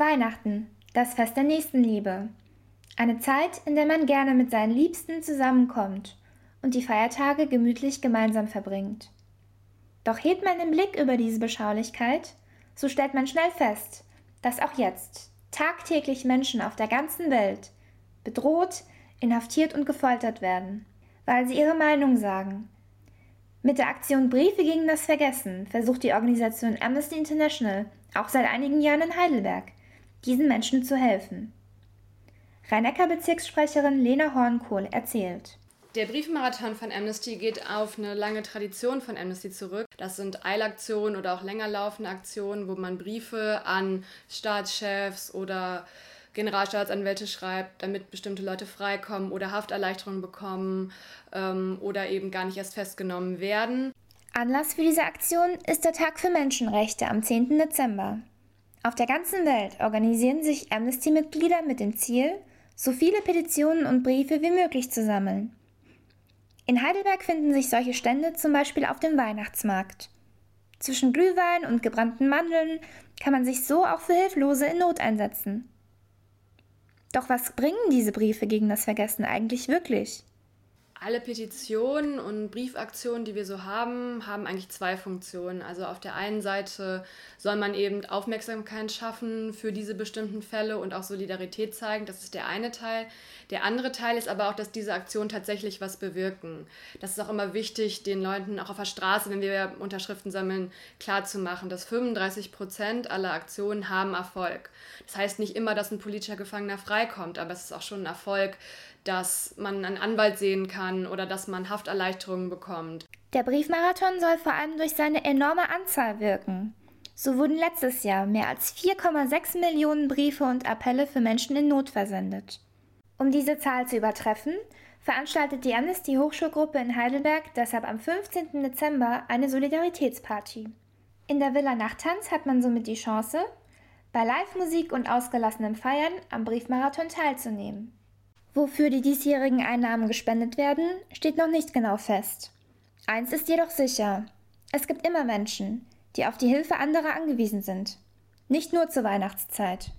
Weihnachten, das Fest der Nächstenliebe. Eine Zeit, in der man gerne mit seinen Liebsten zusammenkommt und die Feiertage gemütlich gemeinsam verbringt. Doch hebt man den Blick über diese Beschaulichkeit, so stellt man schnell fest, dass auch jetzt tagtäglich Menschen auf der ganzen Welt bedroht, inhaftiert und gefoltert werden, weil sie ihre Meinung sagen. Mit der Aktion Briefe gegen das Vergessen versucht die Organisation Amnesty International auch seit einigen Jahren in Heidelberg diesen Menschen zu helfen. Rhein-Neckar-Bezirkssprecherin Lena Hornkohl erzählt. Der Briefmarathon von Amnesty geht auf eine lange Tradition von Amnesty zurück. Das sind Eilaktionen oder auch länger laufende Aktionen, wo man Briefe an Staatschefs oder Generalstaatsanwälte schreibt, damit bestimmte Leute freikommen oder Hafterleichterungen bekommen ähm, oder eben gar nicht erst festgenommen werden. Anlass für diese Aktion ist der Tag für Menschenrechte am 10. Dezember. Auf der ganzen Welt organisieren sich Amnesty-Mitglieder mit dem Ziel, so viele Petitionen und Briefe wie möglich zu sammeln. In Heidelberg finden sich solche Stände zum Beispiel auf dem Weihnachtsmarkt. Zwischen Glühwein und gebrannten Mandeln kann man sich so auch für Hilflose in Not einsetzen. Doch was bringen diese Briefe gegen das Vergessen eigentlich wirklich? Alle Petitionen und Briefaktionen, die wir so haben, haben eigentlich zwei Funktionen. Also auf der einen Seite soll man eben Aufmerksamkeit schaffen für diese bestimmten Fälle und auch Solidarität zeigen. Das ist der eine Teil. Der andere Teil ist aber auch, dass diese Aktionen tatsächlich was bewirken. Das ist auch immer wichtig, den Leuten auch auf der Straße, wenn wir Unterschriften sammeln, klarzumachen, dass 35 Prozent aller Aktionen haben Erfolg. Das heißt nicht immer, dass ein politischer Gefangener freikommt, aber es ist auch schon ein Erfolg, dass man einen Anwalt sehen kann oder dass man Hafterleichterungen bekommt. Der Briefmarathon soll vor allem durch seine enorme Anzahl wirken. So wurden letztes Jahr mehr als 4,6 Millionen Briefe und Appelle für Menschen in Not versendet. Um diese Zahl zu übertreffen, veranstaltet die Amnesty Hochschulgruppe in Heidelberg deshalb am 15. Dezember eine Solidaritätsparty. In der Villa Nachttanz hat man somit die Chance, bei Live-Musik und ausgelassenem Feiern am Briefmarathon teilzunehmen. Wofür die diesjährigen Einnahmen gespendet werden, steht noch nicht genau fest. Eins ist jedoch sicher. Es gibt immer Menschen, die auf die Hilfe anderer angewiesen sind. Nicht nur zur Weihnachtszeit.